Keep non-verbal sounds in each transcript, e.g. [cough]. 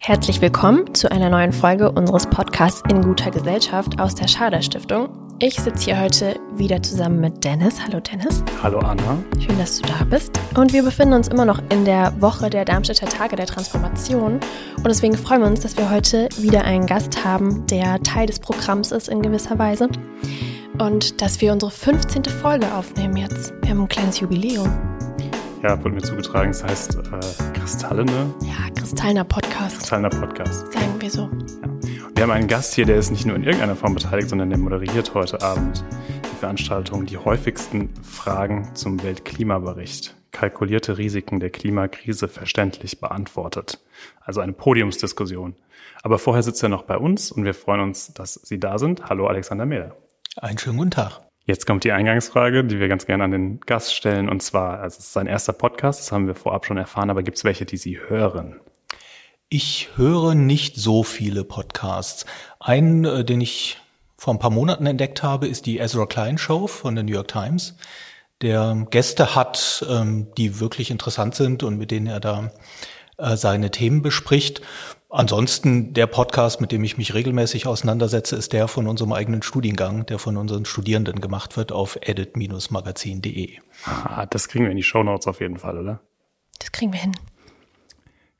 Herzlich willkommen zu einer neuen Folge unseres Podcasts In guter Gesellschaft aus der Schader Stiftung. Ich sitze hier heute wieder zusammen mit Dennis. Hallo Dennis. Hallo Anna. Schön, dass du da bist. Und wir befinden uns immer noch in der Woche der Darmstädter Tage der Transformation. Und deswegen freuen wir uns, dass wir heute wieder einen Gast haben, der Teil des Programms ist in gewisser Weise. Und dass wir unsere 15. Folge aufnehmen jetzt. Wir haben ein kleines Jubiläum. Ja, wurde mir zugetragen. Es heißt äh, Kristallene. Ja, Kristallner Podcast. Kristallner Podcast. Sagen wir so. Ja. Wir haben einen Gast hier, der ist nicht nur in irgendeiner Form beteiligt, sondern der moderiert heute Abend die Veranstaltung Die häufigsten Fragen zum Weltklimabericht. Kalkulierte Risiken der Klimakrise verständlich beantwortet. Also eine Podiumsdiskussion. Aber vorher sitzt er noch bei uns und wir freuen uns, dass Sie da sind. Hallo Alexander Mehler. Einen schönen guten Tag. Jetzt kommt die Eingangsfrage, die wir ganz gerne an den Gast stellen. Und zwar, also es ist sein erster Podcast, das haben wir vorab schon erfahren, aber gibt es welche, die Sie hören? Ich höre nicht so viele Podcasts. Einen, äh, den ich vor ein paar Monaten entdeckt habe, ist die Ezra Klein Show von der New York Times, der Gäste hat, ähm, die wirklich interessant sind und mit denen er da äh, seine Themen bespricht. Ansonsten der Podcast, mit dem ich mich regelmäßig auseinandersetze, ist der von unserem eigenen Studiengang, der von unseren Studierenden gemacht wird auf edit-magazin.de. Ah, das kriegen wir in die Show Notes auf jeden Fall, oder? Das kriegen wir hin.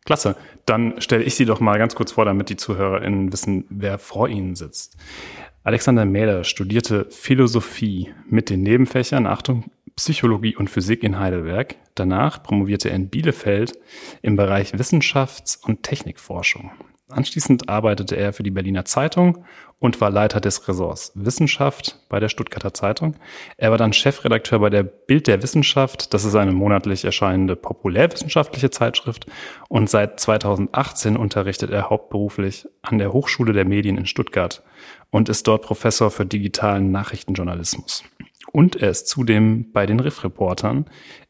Klasse. Dann stelle ich Sie doch mal ganz kurz vor, damit die ZuhörerInnen wissen, wer vor Ihnen sitzt. Alexander Mähler studierte Philosophie mit den Nebenfächern, Achtung, Psychologie und Physik in Heidelberg. Danach promovierte er in Bielefeld im Bereich Wissenschafts- und Technikforschung. Anschließend arbeitete er für die Berliner Zeitung und war Leiter des Ressorts Wissenschaft bei der Stuttgarter Zeitung. Er war dann Chefredakteur bei der Bild der Wissenschaft. Das ist eine monatlich erscheinende populärwissenschaftliche Zeitschrift. Und seit 2018 unterrichtet er hauptberuflich an der Hochschule der Medien in Stuttgart und ist dort Professor für digitalen Nachrichtenjournalismus. Und er ist zudem bei den Riff-Reportern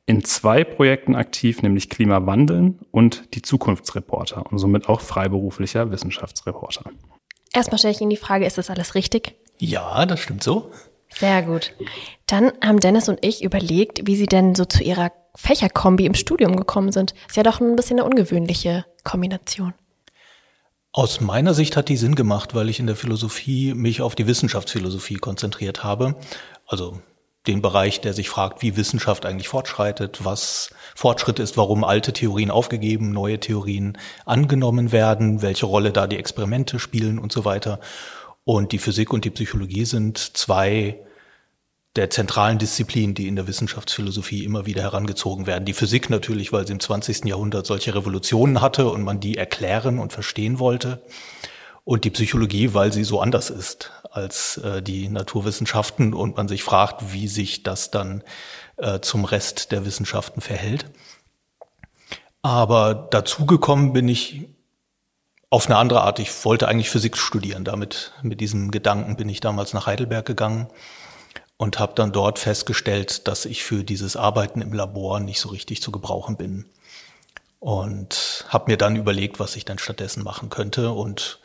in zwei Projekten aktiv, nämlich Klimawandeln und die Zukunftsreporter und somit auch freiberuflicher Wissenschaftsreporter. Erstmal stelle ich Ihnen die Frage, ist das alles richtig? Ja, das stimmt so. Sehr gut. Dann haben Dennis und ich überlegt, wie Sie denn so zu Ihrer Fächerkombi im Studium gekommen sind. Ist ja doch ein bisschen eine ungewöhnliche Kombination. Aus meiner Sicht hat die Sinn gemacht, weil ich in der Philosophie mich auf die Wissenschaftsphilosophie konzentriert habe. Also den Bereich, der sich fragt, wie Wissenschaft eigentlich fortschreitet, was Fortschritt ist, warum alte Theorien aufgegeben, neue Theorien angenommen werden, welche Rolle da die Experimente spielen und so weiter. Und die Physik und die Psychologie sind zwei der zentralen Disziplinen, die in der Wissenschaftsphilosophie immer wieder herangezogen werden. Die Physik natürlich, weil sie im 20. Jahrhundert solche Revolutionen hatte und man die erklären und verstehen wollte. Und die Psychologie, weil sie so anders ist als äh, die Naturwissenschaften und man sich fragt, wie sich das dann äh, zum Rest der Wissenschaften verhält. Aber dazugekommen bin ich auf eine andere Art. Ich wollte eigentlich Physik studieren. Damit, mit diesem Gedanken bin ich damals nach Heidelberg gegangen und habe dann dort festgestellt, dass ich für dieses Arbeiten im Labor nicht so richtig zu gebrauchen bin. Und habe mir dann überlegt, was ich dann stattdessen machen könnte und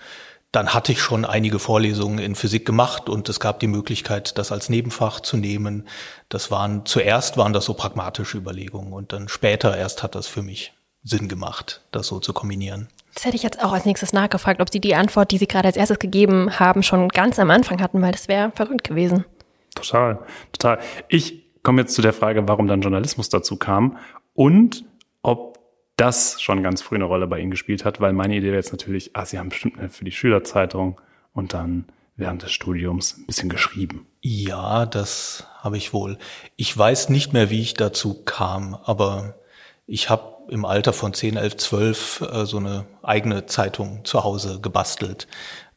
dann hatte ich schon einige Vorlesungen in Physik gemacht und es gab die Möglichkeit, das als Nebenfach zu nehmen. Das waren, zuerst waren das so pragmatische Überlegungen und dann später erst hat das für mich Sinn gemacht, das so zu kombinieren. Das hätte ich jetzt auch als nächstes nachgefragt, ob Sie die Antwort, die Sie gerade als erstes gegeben haben, schon ganz am Anfang hatten, weil das wäre verrückt gewesen. Total, total. Ich komme jetzt zu der Frage, warum dann Journalismus dazu kam und ob das schon ganz früh eine Rolle bei Ihnen gespielt hat, weil meine Idee wäre jetzt natürlich, ah, Sie haben bestimmt für die Schülerzeitung und dann während des Studiums ein bisschen geschrieben. Ja, das habe ich wohl. Ich weiß nicht mehr, wie ich dazu kam, aber ich habe im Alter von 10, 11, 12 äh, so eine eigene Zeitung zu Hause gebastelt.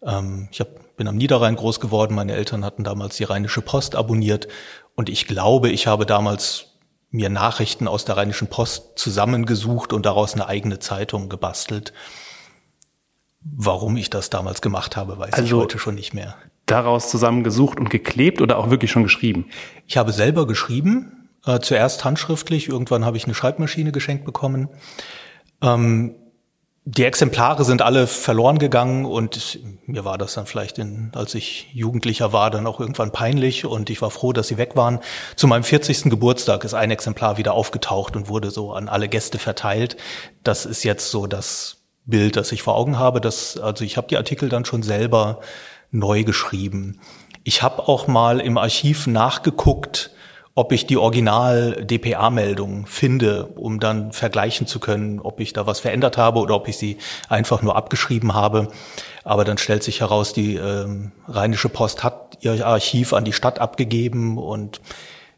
Ähm, ich hab, bin am Niederrhein groß geworden, meine Eltern hatten damals die Rheinische Post abonniert und ich glaube, ich habe damals mir Nachrichten aus der Rheinischen Post zusammengesucht und daraus eine eigene Zeitung gebastelt. Warum ich das damals gemacht habe, weiß also ich heute schon nicht mehr. Daraus zusammengesucht und geklebt oder auch wirklich schon geschrieben? Ich habe selber geschrieben, äh, zuerst handschriftlich, irgendwann habe ich eine Schreibmaschine geschenkt bekommen. Ähm, die Exemplare sind alle verloren gegangen und mir war das dann vielleicht, in, als ich Jugendlicher war, dann auch irgendwann peinlich und ich war froh, dass sie weg waren. Zu meinem 40. Geburtstag ist ein Exemplar wieder aufgetaucht und wurde so an alle Gäste verteilt. Das ist jetzt so das Bild, das ich vor Augen habe. Das, also ich habe die Artikel dann schon selber neu geschrieben. Ich habe auch mal im Archiv nachgeguckt, ob ich die Original-DPA-Meldung finde, um dann vergleichen zu können, ob ich da was verändert habe oder ob ich sie einfach nur abgeschrieben habe. Aber dann stellt sich heraus, die ähm, Rheinische Post hat ihr Archiv an die Stadt abgegeben und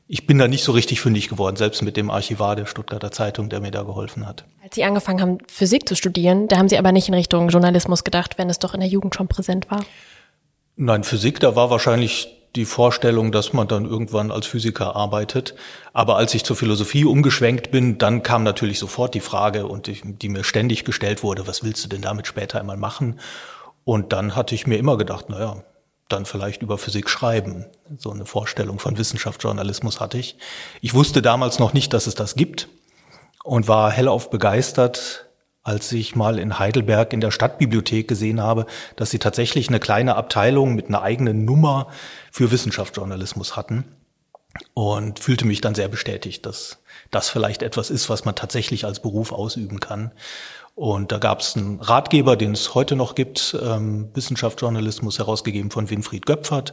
ich bin da nicht so richtig fündig geworden, selbst mit dem Archivar der Stuttgarter Zeitung, der mir da geholfen hat. Als Sie angefangen haben, Physik zu studieren, da haben Sie aber nicht in Richtung Journalismus gedacht, wenn es doch in der Jugend schon präsent war. Nein, Physik, da war wahrscheinlich die Vorstellung, dass man dann irgendwann als Physiker arbeitet. Aber als ich zur Philosophie umgeschwenkt bin, dann kam natürlich sofort die Frage, und die, die mir ständig gestellt wurde, was willst du denn damit später einmal machen? Und dann hatte ich mir immer gedacht, naja, dann vielleicht über Physik schreiben. So eine Vorstellung von Wissenschaftsjournalismus hatte ich. Ich wusste damals noch nicht, dass es das gibt und war hellauf begeistert, als ich mal in Heidelberg in der Stadtbibliothek gesehen habe, dass sie tatsächlich eine kleine Abteilung mit einer eigenen Nummer für Wissenschaftsjournalismus hatten und fühlte mich dann sehr bestätigt, dass das vielleicht etwas ist, was man tatsächlich als Beruf ausüben kann. Und da gab es einen Ratgeber, den es heute noch gibt, ähm, Wissenschaftsjournalismus, herausgegeben von Winfried Göpfert.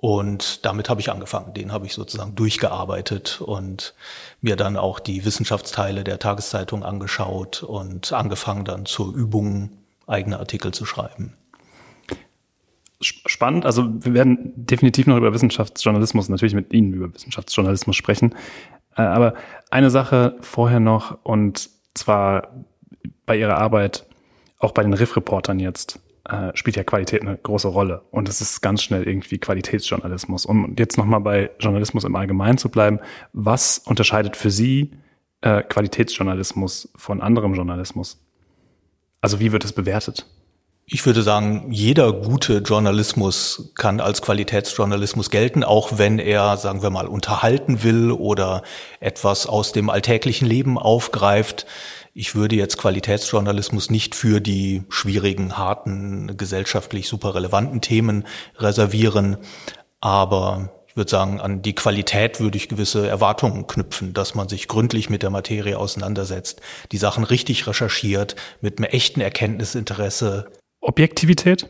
Und damit habe ich angefangen. Den habe ich sozusagen durchgearbeitet und mir dann auch die Wissenschaftsteile der Tageszeitung angeschaut und angefangen dann zur Übung eigene Artikel zu schreiben. Spannend. Also wir werden definitiv noch über Wissenschaftsjournalismus, natürlich mit Ihnen über Wissenschaftsjournalismus sprechen. Äh, aber eine Sache vorher noch und zwar bei Ihrer Arbeit, auch bei den Riff-Reportern jetzt äh, spielt ja Qualität eine große Rolle. Und es ist ganz schnell irgendwie Qualitätsjournalismus. Um jetzt nochmal bei Journalismus im Allgemeinen zu bleiben, was unterscheidet für Sie äh, Qualitätsjournalismus von anderem Journalismus? Also wie wird es bewertet? Ich würde sagen, jeder gute Journalismus kann als Qualitätsjournalismus gelten, auch wenn er, sagen wir mal, unterhalten will oder etwas aus dem alltäglichen Leben aufgreift. Ich würde jetzt Qualitätsjournalismus nicht für die schwierigen, harten, gesellschaftlich super relevanten Themen reservieren, aber ich würde sagen, an die Qualität würde ich gewisse Erwartungen knüpfen, dass man sich gründlich mit der Materie auseinandersetzt, die Sachen richtig recherchiert, mit einem echten Erkenntnisinteresse. Objektivität?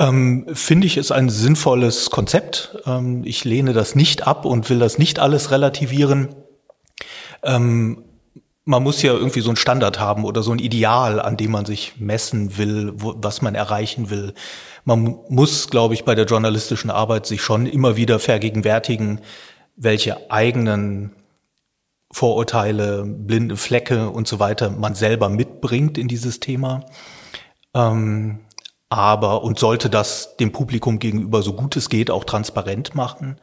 Ähm, Finde ich ist ein sinnvolles Konzept. Ähm, ich lehne das nicht ab und will das nicht alles relativieren. Ähm, man muss ja irgendwie so ein Standard haben oder so ein Ideal, an dem man sich messen will, wo, was man erreichen will. Man muss, glaube ich, bei der journalistischen Arbeit sich schon immer wieder vergegenwärtigen, welche eigenen Vorurteile, blinde Flecke und so weiter man selber mitbringt in dieses Thema. Ähm, aber und sollte das dem Publikum gegenüber so gut es geht auch transparent machen.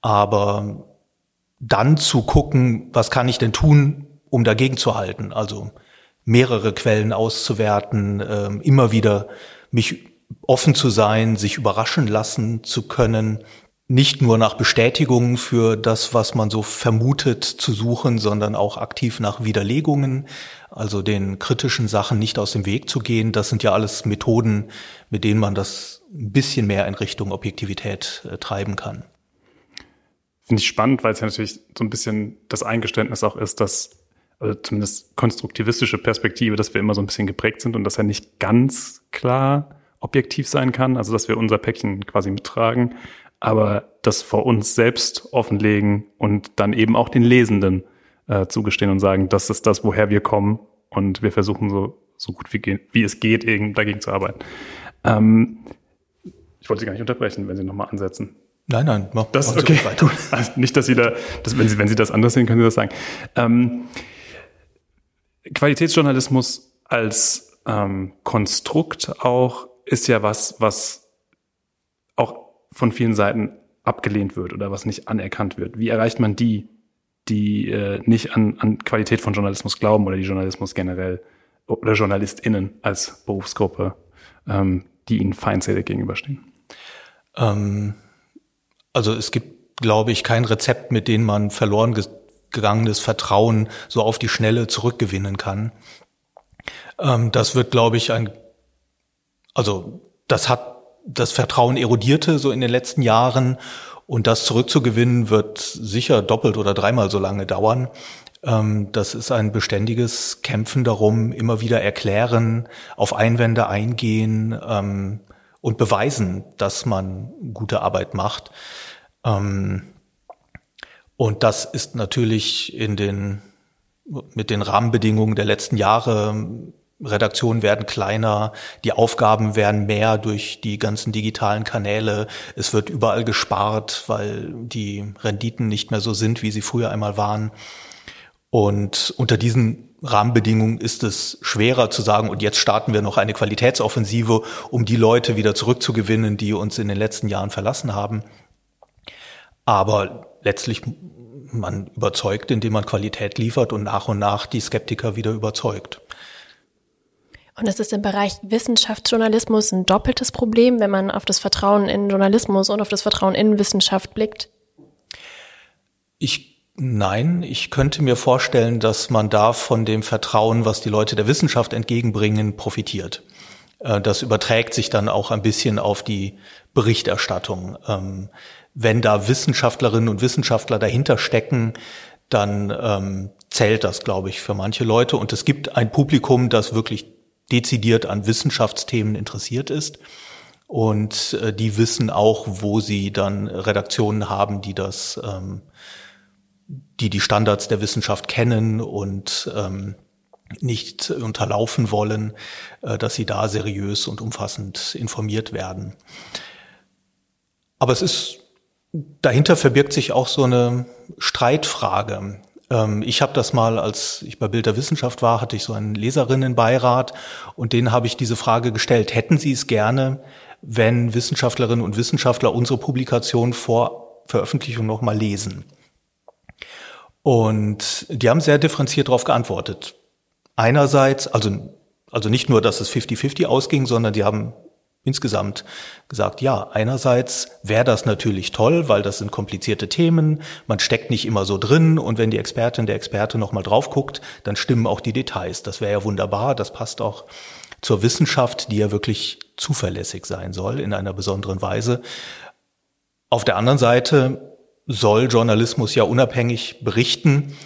Aber dann zu gucken, was kann ich denn tun, um dagegen zu halten. Also mehrere Quellen auszuwerten, äh, immer wieder mich offen zu sein, sich überraschen lassen zu können, nicht nur nach Bestätigungen für das, was man so vermutet, zu suchen, sondern auch aktiv nach Widerlegungen, also den kritischen Sachen nicht aus dem Weg zu gehen. Das sind ja alles Methoden, mit denen man das ein bisschen mehr in Richtung Objektivität äh, treiben kann. Finde ich spannend, weil es ja natürlich so ein bisschen das Eingeständnis auch ist, dass also zumindest konstruktivistische Perspektive, dass wir immer so ein bisschen geprägt sind und dass er nicht ganz klar objektiv sein kann, also dass wir unser Päckchen quasi mittragen, aber das vor uns selbst offenlegen und dann eben auch den Lesenden äh, zugestehen und sagen, das ist das, woher wir kommen und wir versuchen so, so gut wie, wie es geht, eben dagegen zu arbeiten. Ähm, ich wollte Sie gar nicht unterbrechen, wenn Sie nochmal ansetzen. Nein, nein, mach das okay. Weiter. Also [laughs] nicht, dass Sie da, dass, wenn Sie, wenn Sie das anders sehen, können Sie das sagen. Ähm, Qualitätsjournalismus als ähm, Konstrukt auch ist ja was, was auch von vielen Seiten abgelehnt wird oder was nicht anerkannt wird. Wie erreicht man die, die äh, nicht an, an Qualität von Journalismus glauben oder die Journalismus generell oder JournalistInnen als Berufsgruppe, ähm, die ihnen feindselig gegenüberstehen? Ähm, also es gibt, glaube ich, kein Rezept, mit dem man verloren gegangenes Vertrauen so auf die Schnelle zurückgewinnen kann. Ähm, das wird, glaube ich, ein, also das hat das Vertrauen erodierte so in den letzten Jahren und das zurückzugewinnen wird sicher doppelt oder dreimal so lange dauern. Ähm, das ist ein beständiges Kämpfen darum, immer wieder erklären, auf Einwände eingehen ähm, und beweisen, dass man gute Arbeit macht. Ähm, und das ist natürlich in den, mit den Rahmenbedingungen der letzten Jahre Redaktionen werden kleiner, die Aufgaben werden mehr durch die ganzen digitalen Kanäle. Es wird überall gespart, weil die Renditen nicht mehr so sind, wie sie früher einmal waren. Und unter diesen Rahmenbedingungen ist es schwerer zu sagen, und jetzt starten wir noch eine Qualitätsoffensive, um die Leute wieder zurückzugewinnen, die uns in den letzten Jahren verlassen haben. Aber letztlich man überzeugt, indem man Qualität liefert und nach und nach die Skeptiker wieder überzeugt. Und es ist im Bereich Wissenschaftsjournalismus ein doppeltes Problem, wenn man auf das Vertrauen in Journalismus und auf das Vertrauen in Wissenschaft blickt? Ich Nein, ich könnte mir vorstellen, dass man da von dem Vertrauen, was die Leute der Wissenschaft entgegenbringen, profitiert. Äh, das überträgt sich dann auch ein bisschen auf die Berichterstattung. Wenn da Wissenschaftlerinnen und Wissenschaftler dahinter stecken, dann ähm, zählt das, glaube ich, für manche Leute. Und es gibt ein Publikum, das wirklich dezidiert an Wissenschaftsthemen interessiert ist. Und äh, die wissen auch, wo sie dann Redaktionen haben, die das, ähm, die die Standards der Wissenschaft kennen und ähm, nicht unterlaufen wollen, äh, dass sie da seriös und umfassend informiert werden. Aber es ist dahinter verbirgt sich auch so eine Streitfrage. Ähm, ich habe das mal, als ich bei Bild der Wissenschaft war, hatte ich so einen Leserinnenbeirat und denen habe ich diese Frage gestellt. Hätten Sie es gerne, wenn Wissenschaftlerinnen und Wissenschaftler unsere Publikation vor Veröffentlichung nochmal lesen? Und die haben sehr differenziert darauf geantwortet. Einerseits, also, also nicht nur, dass es 50-50 ausging, sondern die haben insgesamt gesagt, ja, einerseits wäre das natürlich toll, weil das sind komplizierte Themen, man steckt nicht immer so drin und wenn die Expertin, der Experte nochmal drauf guckt, dann stimmen auch die Details. Das wäre ja wunderbar, das passt auch zur Wissenschaft, die ja wirklich zuverlässig sein soll in einer besonderen Weise. Auf der anderen Seite soll Journalismus ja unabhängig berichten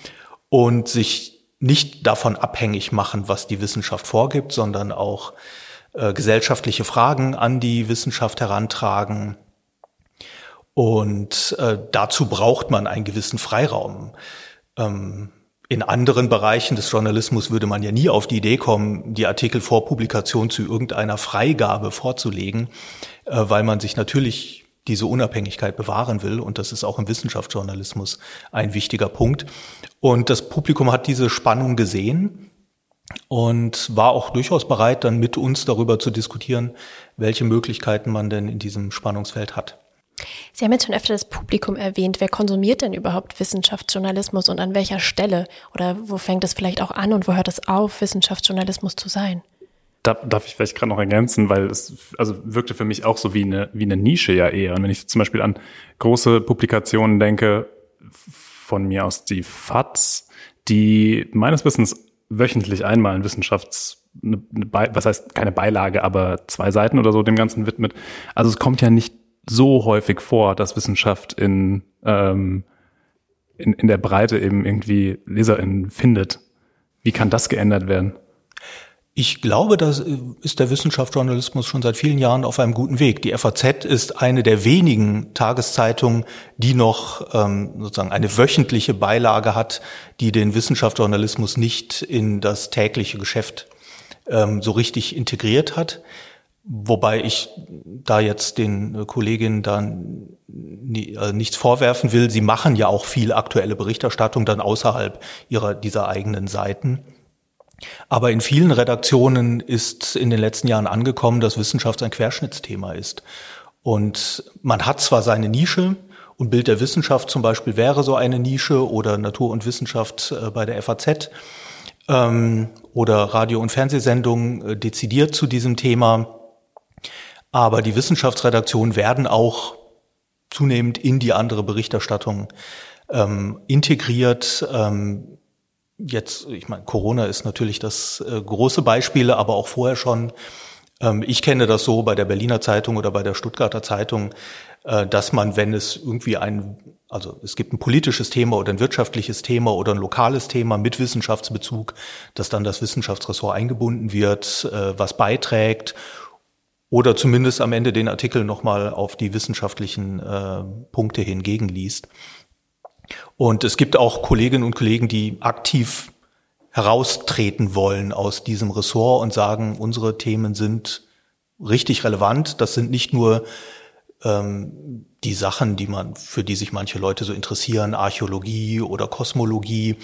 und sich nicht davon abhängig machen, was die Wissenschaft vorgibt, sondern auch äh, gesellschaftliche Fragen an die Wissenschaft herantragen. Und äh, dazu braucht man einen gewissen Freiraum. Ähm, in anderen Bereichen des Journalismus würde man ja nie auf die Idee kommen, die Artikel vor Publikation zu irgendeiner Freigabe vorzulegen, äh, weil man sich natürlich diese Unabhängigkeit bewahren will. Und das ist auch im Wissenschaftsjournalismus ein wichtiger Punkt. Und das Publikum hat diese Spannung gesehen und war auch durchaus bereit, dann mit uns darüber zu diskutieren, welche Möglichkeiten man denn in diesem Spannungsfeld hat. Sie haben jetzt schon öfter das Publikum erwähnt. Wer konsumiert denn überhaupt Wissenschaftsjournalismus und an welcher Stelle? Oder wo fängt es vielleicht auch an und wo hört es auf, Wissenschaftsjournalismus zu sein? Da, darf ich vielleicht gerade noch ergänzen, weil es also wirkte für mich auch so wie eine, wie eine Nische ja eher. Und wenn ich zum Beispiel an große Publikationen denke, von mir aus die FATS, die meines Wissens wöchentlich einmal ein Wissenschafts, eine, eine was heißt keine Beilage, aber zwei Seiten oder so dem Ganzen widmet. Also es kommt ja nicht so häufig vor, dass Wissenschaft in, ähm, in, in der Breite eben irgendwie LeserInnen findet. Wie kann das geändert werden? Ich glaube, da ist der Wissenschaftsjournalismus schon seit vielen Jahren auf einem guten Weg. Die FAZ ist eine der wenigen Tageszeitungen, die noch ähm, sozusagen eine wöchentliche Beilage hat, die den Wissenschaftsjournalismus nicht in das tägliche Geschäft ähm, so richtig integriert hat. Wobei ich da jetzt den Kolleginnen dann äh, nichts vorwerfen will. Sie machen ja auch viel aktuelle Berichterstattung dann außerhalb ihrer dieser eigenen Seiten. Aber in vielen Redaktionen ist in den letzten Jahren angekommen, dass Wissenschaft ein Querschnittsthema ist. Und man hat zwar seine Nische, und Bild der Wissenschaft zum Beispiel wäre so eine Nische oder Natur und Wissenschaft äh, bei der FAZ ähm, oder Radio- und Fernsehsendungen äh, dezidiert zu diesem Thema. Aber die Wissenschaftsredaktionen werden auch zunehmend in die andere Berichterstattung ähm, integriert. Ähm, jetzt, ich meine, Corona ist natürlich das äh, große Beispiel, aber auch vorher schon. Ähm, ich kenne das so bei der Berliner Zeitung oder bei der Stuttgarter Zeitung. äh, dass man, wenn es irgendwie ein, also es gibt ein politisches Thema oder ein wirtschaftliches Thema oder ein lokales Thema mit Wissenschaftsbezug, dass dann das Wissenschaftsressort eingebunden wird, äh, was beiträgt oder zumindest am Ende den Artikel nochmal auf die wissenschaftlichen äh, Punkte hingegenliest. Und es gibt auch Kolleginnen und Kollegen, die aktiv heraustreten wollen aus diesem Ressort und sagen, unsere Themen sind richtig relevant. Das sind nicht nur ähm, die Sachen, die man, für die sich manche Leute so interessieren, Archäologie oder Kosmologie,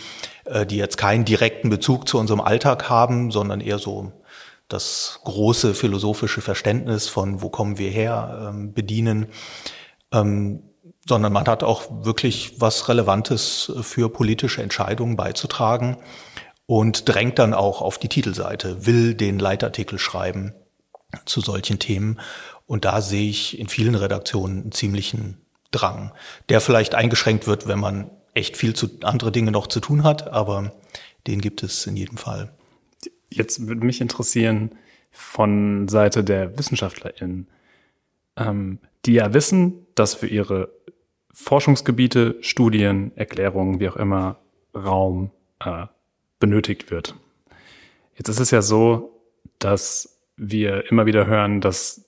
äh, die jetzt keinen direkten Bezug zu unserem Alltag haben, sondern eher so das große philosophische Verständnis von wo kommen wir her ähm, bedienen, ähm, sondern man hat auch wirklich was Relevantes für politische Entscheidungen beizutragen und drängt dann auch auf die Titelseite, will den Leitartikel schreiben zu solchen Themen. Und da sehe ich in vielen Redaktionen einen ziemlichen Drang, der vielleicht eingeschränkt wird, wenn man echt viel zu andere Dinge noch zu tun hat, aber den gibt es in jedem Fall. Jetzt würde mich interessieren von Seite der WissenschaftlerInnen, ähm, die ja wissen, dass für ihre Forschungsgebiete, Studien, Erklärungen, wie auch immer, Raum äh, benötigt wird. Jetzt ist es ja so, dass wir immer wieder hören, dass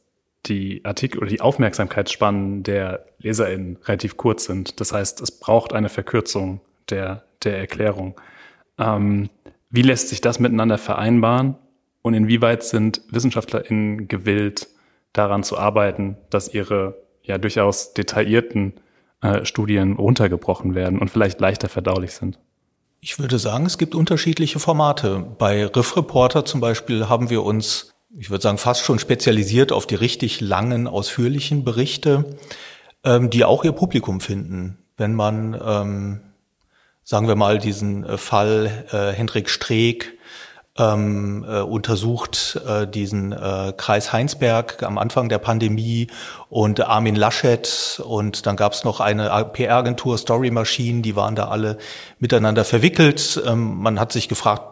die Artikel oder die Aufmerksamkeitsspannen der LeserInnen relativ kurz sind. Das heißt, es braucht eine Verkürzung der, der Erklärung. Ähm, wie lässt sich das miteinander vereinbaren und inwieweit sind WissenschaftlerInnen gewillt, daran zu arbeiten, dass ihre ja durchaus detaillierten äh, Studien runtergebrochen werden und vielleicht leichter verdaulich sind? Ich würde sagen, es gibt unterschiedliche Formate. Bei Riff Reporter zum Beispiel haben wir uns, ich würde sagen, fast schon spezialisiert auf die richtig langen, ausführlichen Berichte, ähm, die auch ihr Publikum finden. Wenn man ähm, sagen wir mal, diesen äh, Fall äh, Hendrik Streeck ähm, äh, untersucht äh, diesen äh, Kreis Heinsberg am Anfang der Pandemie und Armin Laschet und dann gab es noch eine PR-Agentur Story Machine, die waren da alle miteinander verwickelt. Ähm, man hat sich gefragt,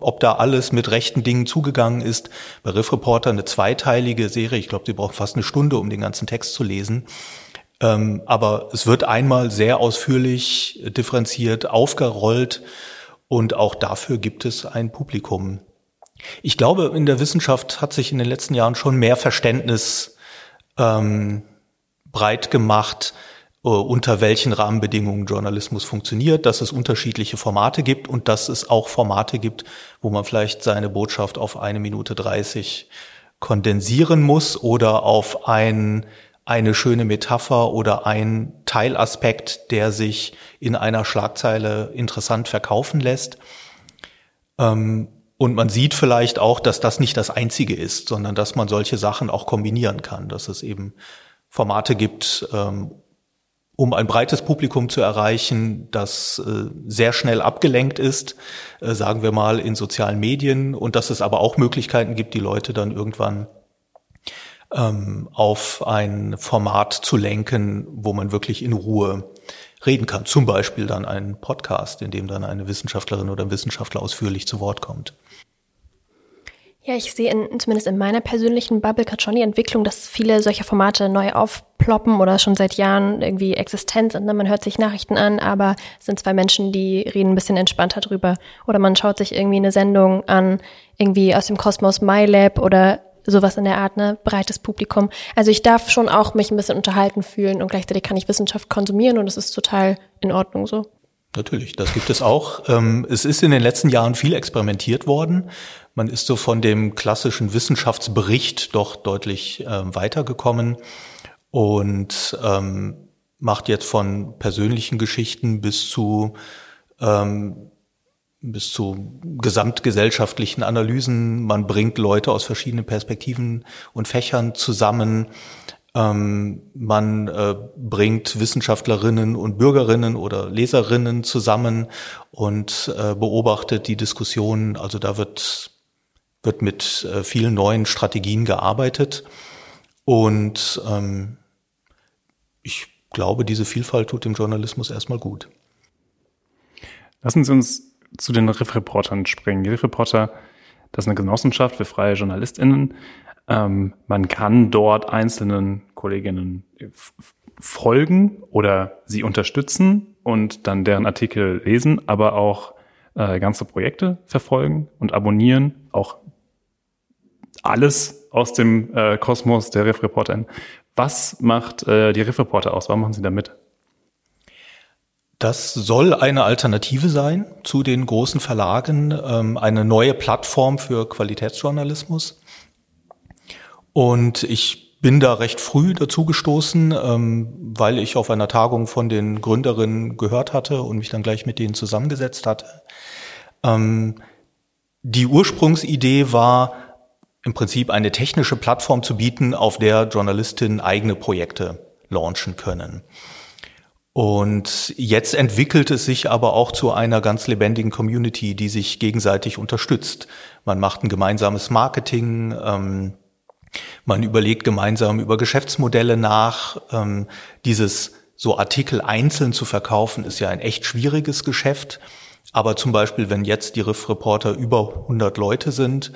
ob da alles mit rechten Dingen zugegangen ist. Bei Riff Reporter eine zweiteilige Serie, ich glaube, sie braucht fast eine Stunde, um den ganzen Text zu lesen. Ähm, aber es wird einmal sehr ausführlich differenziert aufgerollt und auch dafür gibt es ein Publikum. Ich glaube, in der Wissenschaft hat sich in den letzten Jahren schon mehr Verständnis ähm, breit gemacht, äh, unter welchen Rahmenbedingungen Journalismus funktioniert, dass es unterschiedliche Formate gibt und dass es auch Formate gibt, wo man vielleicht seine Botschaft auf eine Minute dreißig kondensieren muss oder auf ein eine schöne Metapher oder ein Teilaspekt, der sich in einer Schlagzeile interessant verkaufen lässt. Ähm, und man sieht vielleicht auch, dass das nicht das Einzige ist, sondern dass man solche Sachen auch kombinieren kann, dass es eben Formate gibt, ähm, um ein breites Publikum zu erreichen, das äh, sehr schnell abgelenkt ist, äh, sagen wir mal in sozialen Medien, und dass es aber auch Möglichkeiten gibt, die Leute dann irgendwann ähm, auf ein Format zu lenken, wo man wirklich in Ruhe reden kann. Zum Beispiel dann einen Podcast, in dem dann eine Wissenschaftlerin oder ein Wissenschaftler ausführlich zu Wort kommt. Ja, ich sehe in, zumindest in meiner persönlichen Bubble gerade schon die Entwicklung, dass viele solcher Formate neu aufploppen oder schon seit Jahren irgendwie existent sind. Ne? Man hört sich Nachrichten an, aber es sind zwei Menschen, die reden ein bisschen entspannter drüber. Oder man schaut sich irgendwie eine Sendung an, irgendwie aus dem Kosmos MyLab oder sowas in der Art, ne, breites Publikum. Also ich darf schon auch mich ein bisschen unterhalten fühlen und gleichzeitig kann ich Wissenschaft konsumieren und es ist total in Ordnung so. Natürlich, das gibt es auch. Ähm, es ist in den letzten Jahren viel experimentiert worden. Man ist so von dem klassischen Wissenschaftsbericht doch deutlich ähm, weitergekommen und ähm, macht jetzt von persönlichen Geschichten bis zu bis zu gesamtgesellschaftlichen Analysen. Man bringt Leute aus verschiedenen Perspektiven und Fächern zusammen. Ähm, man äh, bringt Wissenschaftlerinnen und Bürgerinnen oder Leserinnen zusammen und äh, beobachtet die Diskussionen. Also da wird, wird mit äh, vielen neuen Strategien gearbeitet. Und ähm, ich glaube, diese Vielfalt tut dem Journalismus erstmal gut. Lassen Sie uns zu den Riff-Reportern springen. Die Riff-Reporter, das ist eine Genossenschaft für freie JournalistInnen. Ähm, man kann dort einzelnen Kolleginnen folgen oder sie unterstützen und dann deren Artikel lesen, aber auch äh, ganze Projekte verfolgen und abonnieren, auch alles aus dem äh, Kosmos der Riff-Reporterin. Was macht äh, die Riff-Reporter aus? Warum machen Sie da mit? Das soll eine Alternative sein zu den großen Verlagen, ähm, eine neue Plattform für Qualitätsjournalismus. Und ich bin da recht früh dazu gestoßen, ähm, weil ich auf einer Tagung von den Gründerinnen gehört hatte und mich dann gleich mit denen zusammengesetzt hatte. Ähm, die Ursprungsidee war im Prinzip eine technische Plattform zu bieten, auf der Journalistinnen eigene Projekte launchen können. Und jetzt entwickelt es sich aber auch zu einer ganz lebendigen Community, die sich gegenseitig unterstützt. Man macht ein gemeinsames Marketing, ähm, man überlegt gemeinsam über Geschäftsmodelle nach. Ähm, dieses so Artikel einzeln zu verkaufen, ist ja ein echt schwieriges Geschäft. Aber zum Beispiel, wenn jetzt die Riff-Reporter über 100 Leute sind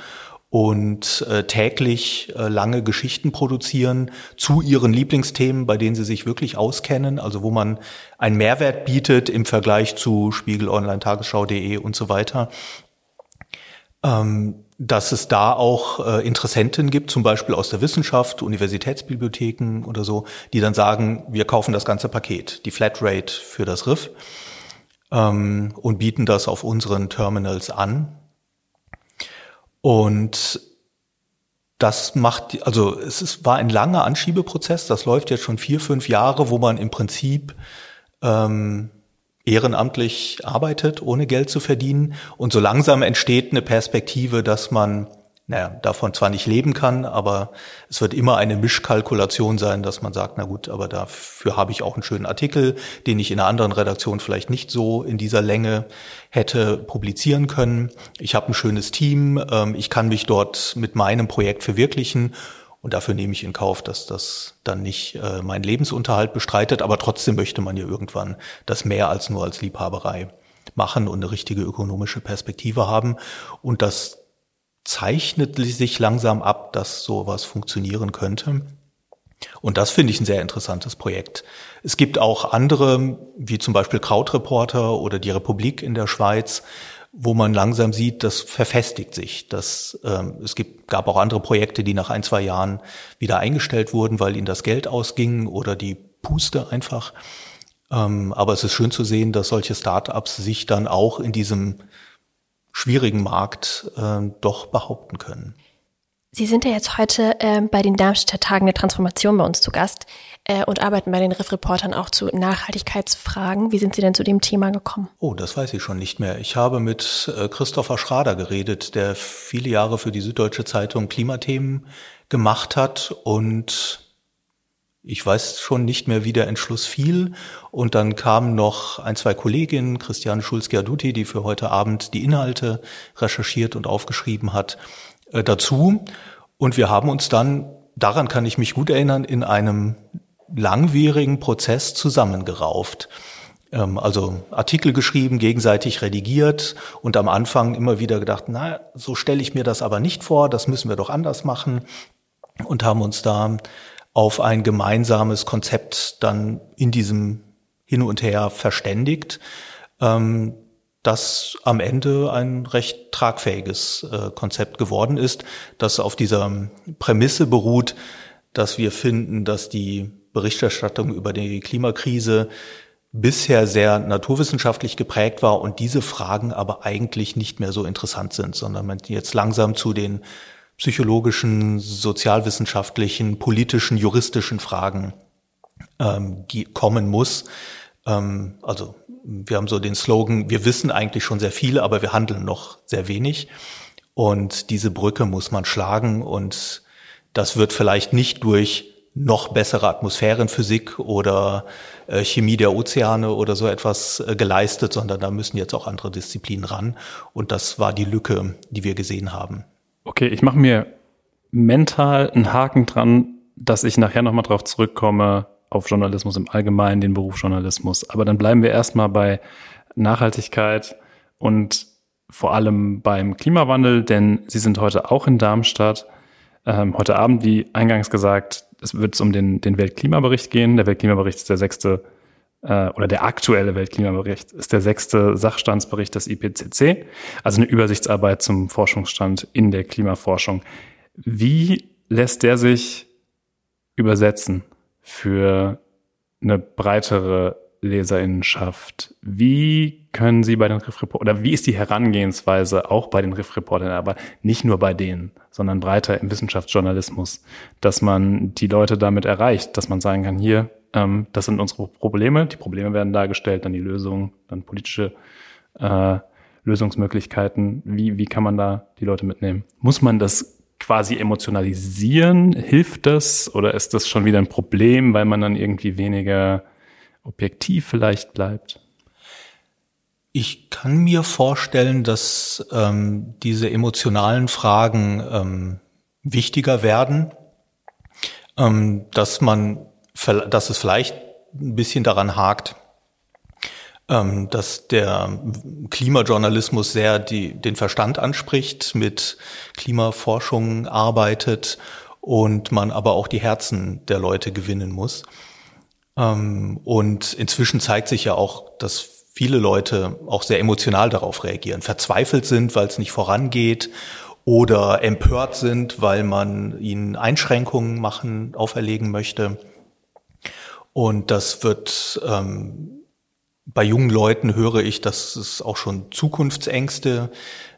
und äh, täglich äh, lange Geschichten produzieren zu ihren Lieblingsthemen, bei denen sie sich wirklich auskennen, also wo man einen Mehrwert bietet im Vergleich zu Spiegel Online, Tagesschau.de und so weiter. Ähm, dass es da auch äh, Interessenten gibt, zum Beispiel aus der Wissenschaft, Universitätsbibliotheken oder so, die dann sagen, wir kaufen das ganze Paket, die Flatrate für das Riff ähm, und bieten das auf unseren Terminals an und das macht, also es ist, war ein langer Anschiebeprozess, das läuft jetzt schon vier, fünf Jahre, wo man im Prinzip ähm, ehrenamtlich arbeitet, ohne Geld zu verdienen. Und so langsam entsteht eine Perspektive, dass man naja, davon zwar nicht leben kann, aber es wird immer eine Mischkalkulation sein, dass man sagt, na gut, aber dafür habe ich auch einen schönen Artikel, den ich in einer anderen Redaktion vielleicht nicht so in dieser Länge hätte publizieren können. Ich habe ein schönes Team, ähm, ich kann mich dort mit meinem Projekt verwirklichen und dafür nehme ich in Kauf, dass das dann nicht äh, meinen Lebensunterhalt bestreitet, aber trotzdem möchte man ja irgendwann das mehr als nur als Liebhaberei machen und eine richtige ökonomische Perspektive haben und das zeichnet sich langsam ab, dass sowas funktionieren könnte. Und das finde ich ein sehr interessantes Projekt. Es gibt auch andere, wie zum Beispiel Krautreporter oder die Republik in der Schweiz, wo man langsam sieht, das verfestigt sich. Das, ähm, es gibt, gab auch andere Projekte, die nach ein, zwei Jahren wieder eingestellt wurden, weil ihnen das Geld ausging oder die Puste einfach. Ähm, aber es ist schön zu sehen, dass solche Start-ups sich dann auch in diesem schwierigen Markt äh, doch behaupten können. Sie sind ja jetzt heute äh, bei den Darmstädter Tagen der Transformation bei uns zu Gast äh, und arbeiten bei den Riff-Reportern auch zu Nachhaltigkeitsfragen. Wie sind Sie denn zu dem Thema gekommen? Oh, das weiß ich schon nicht mehr. Ich habe mit äh, Christopher Schrader geredet, der viele Jahre für die Süddeutsche Zeitung Klimathemen gemacht hat und ich weiß schon nicht mehr, wie der Entschluss fiel. Und dann kamen noch ein, zwei Kolleginnen, Christiane Schulz-Gerduti, die für heute Abend die Inhalte recherchiert und aufgeschrieben hat, äh, dazu. Und wir haben uns dann, daran kann ich mich gut erinnern, in einem langwierigen Prozess zusammengerauft. Ähm, also Artikel geschrieben, gegenseitig redigiert und am Anfang immer wieder gedacht, na, so stelle ich mir das aber nicht vor, das müssen wir doch anders machen und haben uns da auf ein gemeinsames Konzept dann in diesem Hin und Her verständigt, ähm, das am Ende ein recht tragfähiges äh, Konzept geworden ist, das auf dieser Prämisse beruht, dass wir finden, dass die Berichterstattung über die Klimakrise bisher sehr naturwissenschaftlich geprägt war und diese Fragen aber eigentlich nicht mehr so interessant sind, sondern man jetzt langsam zu den psychologischen, sozialwissenschaftlichen, politischen, juristischen Fragen ähm, kommen muss. Ähm, also wir haben so den Slogan, wir wissen eigentlich schon sehr viel, aber wir handeln noch sehr wenig. Und diese Brücke muss man schlagen und das wird vielleicht nicht durch noch bessere Atmosphärenphysik oder äh, Chemie der Ozeane oder so etwas äh, geleistet, sondern da müssen jetzt auch andere Disziplinen ran. Und das war die Lücke, die wir gesehen haben. Okay, ich mache mir mental einen Haken dran, dass ich nachher nochmal drauf zurückkomme, auf Journalismus im Allgemeinen, den Beruf Journalismus. Aber dann bleiben wir erstmal bei Nachhaltigkeit und vor allem beim Klimawandel, denn Sie sind heute auch in Darmstadt. Ähm, heute Abend, wie eingangs gesagt, es wird um den, den Weltklimabericht gehen. Der Weltklimabericht ist der sechste äh, oder der aktuelle Weltklimabericht ist der sechste Sachstandsbericht des IPCC, also eine Übersichtsarbeit zum Forschungsstand in der Klimaforschung. Wie lässt der sich übersetzen für eine breitere Leserinnenschaft? Wie können Sie bei den Riff oder wie ist die Herangehensweise auch bei den Riff-Reportern, aber nicht nur bei denen, sondern breiter im Wissenschaftsjournalismus, dass man die Leute damit erreicht, dass man sagen kann, hier, ähm, das sind unsere Probleme, die Probleme werden dargestellt, dann die Lösungen, dann politische äh, Lösungsmöglichkeiten. Wie, wie kann man da die Leute mitnehmen? Muss man das quasi emotionalisieren? Hilft das? Oder ist das schon wieder ein Problem, weil man dann irgendwie weniger objektiv vielleicht bleibt? Ich kann mir vorstellen, dass ähm, diese emotionalen Fragen ähm, wichtiger werden, ähm, dass man, dass es vielleicht ein bisschen daran hakt, ähm, dass der Klimajournalismus sehr die, den Verstand anspricht, mit Klimaforschung arbeitet und man aber auch die Herzen der Leute gewinnen muss. Ähm, und inzwischen zeigt sich ja auch, dass viele Leute auch sehr emotional darauf reagieren, verzweifelt sind, weil es nicht vorangeht oder empört sind, weil man ihnen Einschränkungen machen, auferlegen möchte. Und das wird ähm, bei jungen Leuten höre ich, dass es auch schon Zukunftsängste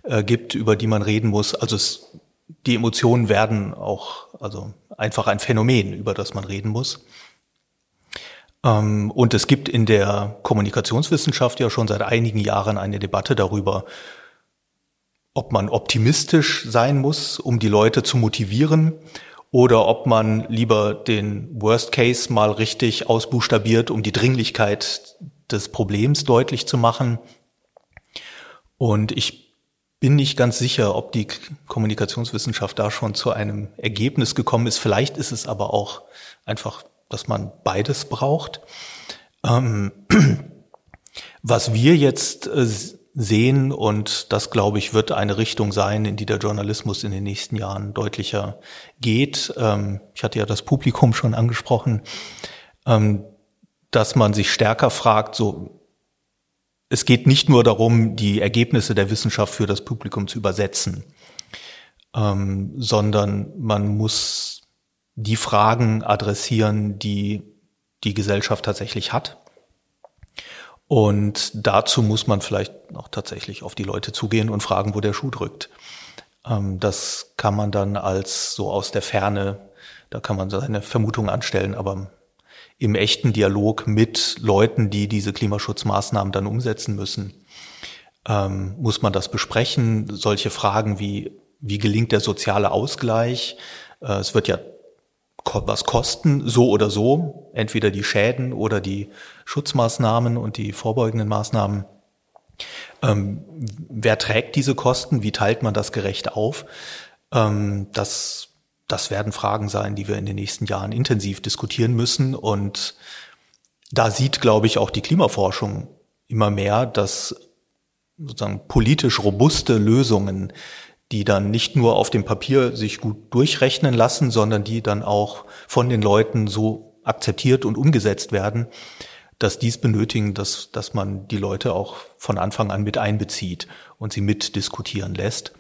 äh, gibt, über die man reden muss. Also es, die Emotionen werden auch also einfach ein Phänomen, über das man reden muss. Ähm, und es gibt in der Kommunikationswissenschaft ja schon seit einigen Jahren eine Debatte darüber, ob man optimistisch sein muss, um die Leute zu motivieren, oder ob man lieber den Worst Case mal richtig ausbuchstabiert, um die Dringlichkeit des Problems deutlich zu machen. Und ich bin nicht ganz sicher, ob die Kommunikationswissenschaft da schon zu einem Ergebnis gekommen ist. Vielleicht ist es aber auch einfach dass man beides braucht. Ähm, [clears throat] was wir jetzt äh, sehen, und das glaube ich wird eine Richtung sein, in die der Journalismus in den nächsten Jahren deutlicher geht. Ähm, ich hatte ja das Publikum schon angesprochen, ähm, dass man sich stärker fragt, so, es geht nicht nur darum, die Ergebnisse der Wissenschaft für das Publikum zu übersetzen, ähm, sondern man muss die Fragen adressieren, die die Gesellschaft tatsächlich hat. Und dazu muss man vielleicht auch tatsächlich auf die Leute zugehen und fragen, wo der Schuh drückt. Ähm, das kann man dann als so aus der Ferne, da kann man seine Vermutungen anstellen, aber im echten Dialog mit Leuten, die diese Klimaschutzmaßnahmen dann umsetzen müssen, ähm, muss man das besprechen. Solche Fragen wie, wie gelingt der soziale Ausgleich? Äh, es wird ja was kosten, so oder so, entweder die Schäden oder die Schutzmaßnahmen und die vorbeugenden Maßnahmen. Ähm, wer trägt diese Kosten? Wie teilt man das gerecht auf? Ähm, das, das werden Fragen sein, die wir in den nächsten Jahren intensiv diskutieren müssen. Und da sieht, glaube ich, auch die Klimaforschung immer mehr, dass sozusagen politisch robuste Lösungen die dann nicht nur auf dem Papier sich gut durchrechnen lassen, sondern die dann auch von den Leuten so akzeptiert und umgesetzt werden, dass dies benötigen, dass, dass man die Leute auch von Anfang an mit einbezieht und sie mitdiskutieren lässt.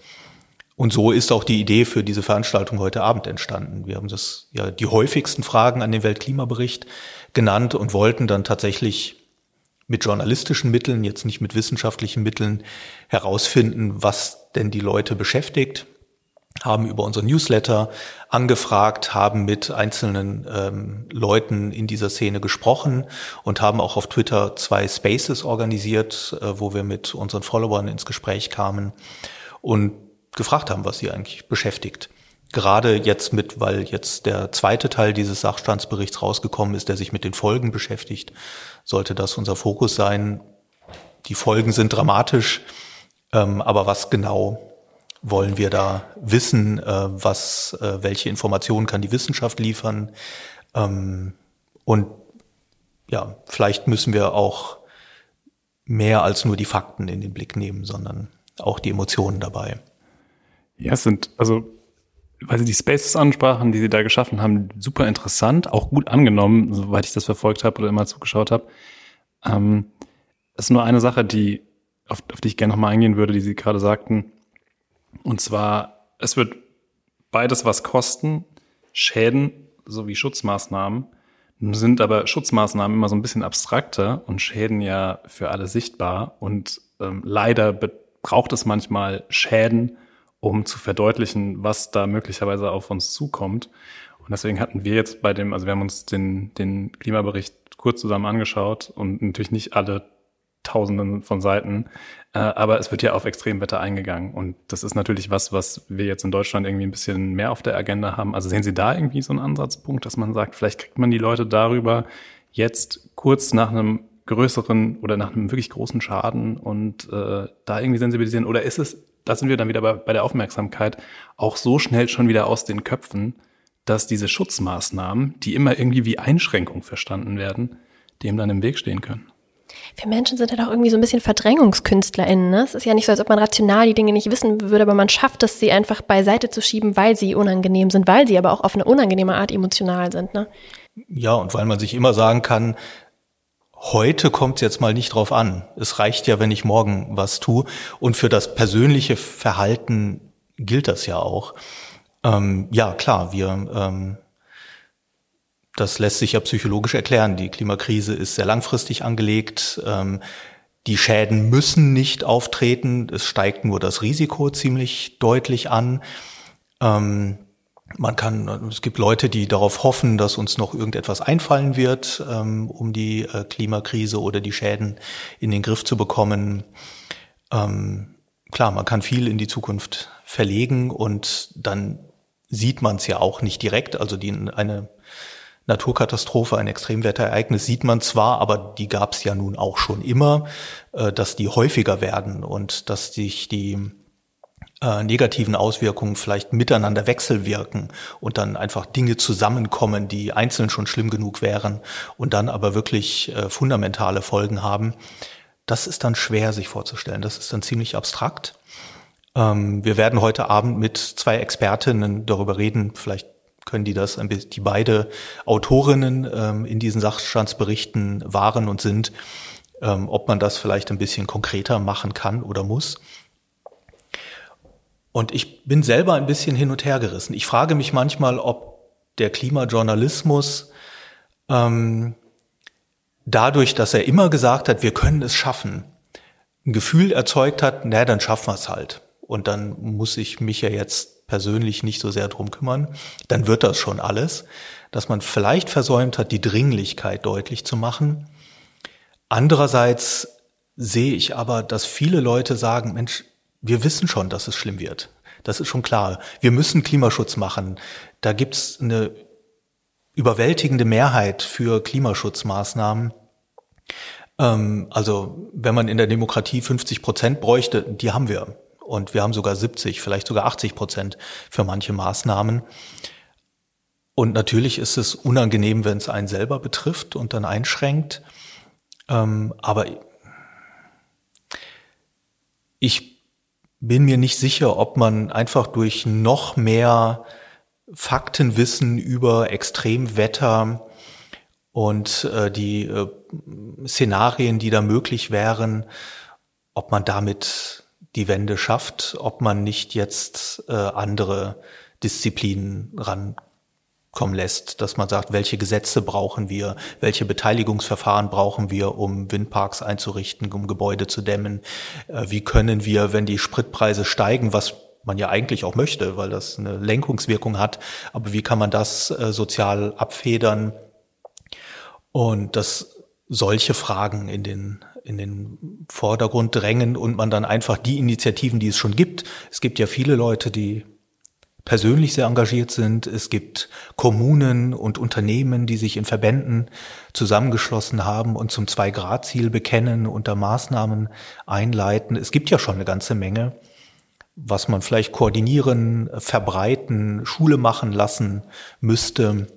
Und so ist auch die Idee für diese Veranstaltung heute Abend entstanden. Wir haben das ja die häufigsten Fragen an den Weltklimabericht genannt und wollten dann tatsächlich mit journalistischen Mitteln, jetzt nicht mit wissenschaftlichen Mitteln, herausfinden, was denn die Leute beschäftigt, haben über unseren Newsletter angefragt, haben mit einzelnen ähm, Leuten in dieser Szene gesprochen und haben auch auf Twitter zwei Spaces organisiert, äh, wo wir mit unseren Followern ins Gespräch kamen und gefragt haben, was sie eigentlich beschäftigt. Gerade jetzt mit, weil jetzt der zweite Teil dieses Sachstandsberichts rausgekommen ist, der sich mit den Folgen beschäftigt, sollte das unser Fokus sein. Die Folgen sind dramatisch, ähm, aber was genau wollen wir da wissen? Äh, was, äh, welche Informationen kann die Wissenschaft liefern? Ähm, und ja, vielleicht müssen wir auch mehr als nur die Fakten in den Blick nehmen, sondern auch die Emotionen dabei. Ja, es sind, also weil Sie die Spaces ansprachen, die Sie da geschaffen haben, super interessant, auch gut angenommen, soweit ich das verfolgt habe oder immer zugeschaut habe. Ähm, ist nur eine Sache, die auf, auf die ich gerne nochmal eingehen würde, die Sie gerade sagten. Und zwar, es wird beides was kosten, Schäden sowie Schutzmaßnahmen. Nun sind aber Schutzmaßnahmen immer so ein bisschen abstrakter und Schäden ja für alle sichtbar. Und ähm, leider braucht es manchmal Schäden, um zu verdeutlichen, was da möglicherweise auf uns zukommt. Und deswegen hatten wir jetzt bei dem, also wir haben uns den, den Klimabericht kurz zusammen angeschaut und natürlich nicht alle Tausenden von Seiten, äh, aber es wird ja auf Extremwetter eingegangen und das ist natürlich was, was wir jetzt in Deutschland irgendwie ein bisschen mehr auf der Agenda haben. Also sehen Sie da irgendwie so einen Ansatzpunkt, dass man sagt, vielleicht kriegt man die Leute darüber jetzt kurz nach einem größeren oder nach einem wirklich großen Schaden und äh, da irgendwie sensibilisieren? Oder ist es da sind wir dann wieder bei, bei der Aufmerksamkeit, auch so schnell schon wieder aus den Köpfen, dass diese Schutzmaßnahmen, die immer irgendwie wie Einschränkung verstanden werden, dem dann im Weg stehen können. Wir Menschen sind halt auch irgendwie so ein bisschen VerdrängungskünstlerInnen. Ne? Es ist ja nicht so, als ob man rational die Dinge nicht wissen würde, aber man schafft es, sie einfach beiseite zu schieben, weil sie unangenehm sind, weil sie aber auch auf eine unangenehme Art emotional sind. Ne? Ja, und weil man sich immer sagen kann, heute kommt es jetzt mal nicht drauf an. Es reicht ja, wenn ich morgen was tue. Und für das persönliche Verhalten gilt das ja auch. Ähm, ja, klar, wir, ähm, das lässt sich ja psychologisch erklären. Die Klimakrise ist sehr langfristig angelegt. Ähm, die Schäden müssen nicht auftreten. Es steigt nur das Risiko ziemlich deutlich an. Ähm, man kann, es gibt Leute, die darauf hoffen, dass uns noch irgendetwas einfallen wird, ähm, um die äh, Klimakrise oder die Schäden in den Griff zu bekommen. Ähm, klar, man kann viel in die Zukunft verlegen und dann sieht man es ja auch nicht direkt. Also die, eine Naturkatastrophe, ein Extremwetterereignis sieht man zwar, aber die gab es ja nun auch schon immer, äh, dass die häufiger werden und dass sich die äh, negativen Auswirkungen vielleicht miteinander wechselwirken und dann einfach Dinge zusammenkommen, die einzeln schon schlimm genug wären und dann aber wirklich äh, fundamentale Folgen haben, das ist dann schwer sich vorzustellen. Das ist dann ziemlich abstrakt. Ähm, wir werden heute Abend mit zwei Expertinnen darüber reden, vielleicht können die das, die beide Autorinnen ähm, in diesen Sachstandsberichten waren und sind, ähm, ob man das vielleicht ein bisschen konkreter machen kann oder muss. Und ich bin selber ein bisschen hin und her gerissen. Ich frage mich manchmal, ob der Klimajournalismus ähm, dadurch, dass er immer gesagt hat, wir können es schaffen, ein Gefühl erzeugt hat, naja, dann schaffen wir es halt. Und dann muss ich mich ja jetzt persönlich nicht so sehr drum kümmern. Dann wird das schon alles. Dass man vielleicht versäumt hat, die Dringlichkeit deutlich zu machen. Andererseits sehe ich aber, dass viele Leute sagen, Mensch, wir wissen schon, dass es schlimm wird. Das ist schon klar. Wir müssen Klimaschutz machen. Da gibt's eine überwältigende Mehrheit für Klimaschutzmaßnahmen. Ähm, also wenn man in der Demokratie 50 Prozent bräuchte, die haben wir. Und wir haben sogar 70, vielleicht sogar 80 Prozent für manche Maßnahmen. Und natürlich ist es unangenehm, wenn es einen selber betrifft und dann einschränkt. Ähm, aber ich bin mir nicht sicher, ob man einfach durch noch mehr Faktenwissen über Extremwetter und äh, die äh, Szenarien, die da möglich wären, ob man damit die Wende schafft, ob man nicht jetzt äh, andere Disziplinen ran kommen lässt, dass man sagt, welche Gesetze brauchen wir, welche Beteiligungsverfahren brauchen wir, um Windparks einzurichten, um Gebäude zu dämmen, äh, wie können wir, wenn die Spritpreise steigen, was man ja eigentlich auch möchte, weil das eine Lenkungswirkung hat, aber wie kann man das äh, sozial abfedern? Und dass solche Fragen in den in den Vordergrund drängen und man dann einfach die Initiativen, die es schon gibt. Es gibt ja viele Leute, die persönlich sehr engagiert sind. Es gibt Kommunen und Unternehmen, die sich in Verbänden zusammengeschlossen haben und zum Zwei-Grad-Ziel bekennen und da Maßnahmen einleiten. Es gibt ja schon eine ganze Menge, was man vielleicht koordinieren, verbreiten, Schule machen lassen müsste,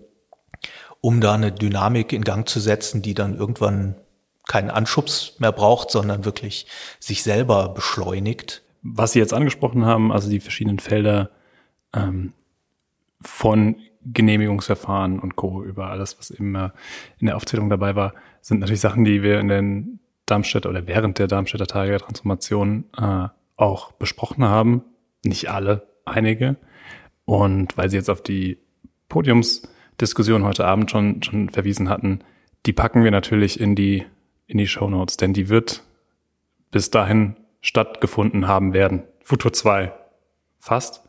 um da eine Dynamik in Gang zu setzen, die dann irgendwann keinen Anschubs mehr braucht, sondern wirklich sich selber beschleunigt. Was Sie jetzt angesprochen haben, also die verschiedenen Felder ähm, von Genehmigungsverfahren und Co. über alles, was immer in der Aufzählung dabei war, sind natürlich Sachen, die wir in den Darmstädter oder während der Darmstädter Tage der Transformation äh, auch besprochen haben. Nicht alle, einige. Und weil Sie jetzt auf die Podiumsdiskussion heute Abend schon, schon verwiesen hatten, die packen wir natürlich in die, in die Show Notes, denn die wird bis dahin stattgefunden haben werden. Futur 2. Fast?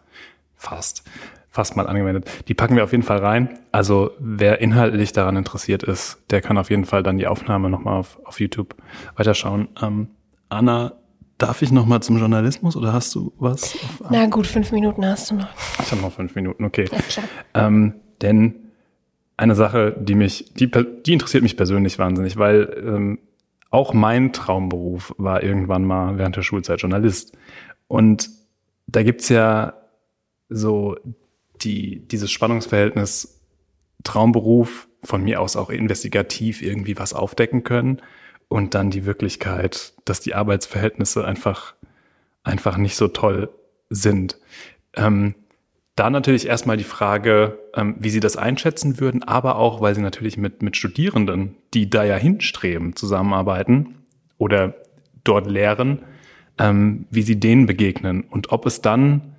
Fast fast mal angewendet. Die packen wir auf jeden Fall rein. Also wer inhaltlich daran interessiert ist, der kann auf jeden Fall dann die Aufnahme nochmal auf, auf YouTube weiterschauen. Ähm, Anna, darf ich nochmal zum Journalismus oder hast du was? Na gut, fünf Minuten hast du noch. Ich habe noch fünf Minuten, okay. Ja, klar. Ähm, denn eine Sache, die mich, die, die interessiert mich persönlich wahnsinnig, weil ähm, auch mein Traumberuf war irgendwann mal während der Schulzeit Journalist. Und da gibt's ja so die, dieses Spannungsverhältnis Traumberuf, von mir aus auch investigativ irgendwie was aufdecken können und dann die Wirklichkeit, dass die Arbeitsverhältnisse einfach, einfach nicht so toll sind. Ähm, da natürlich erstmal die Frage, ähm, wie Sie das einschätzen würden, aber auch, weil Sie natürlich mit, mit Studierenden, die da ja hinstreben, zusammenarbeiten oder dort lehren, ähm, wie Sie denen begegnen und ob es dann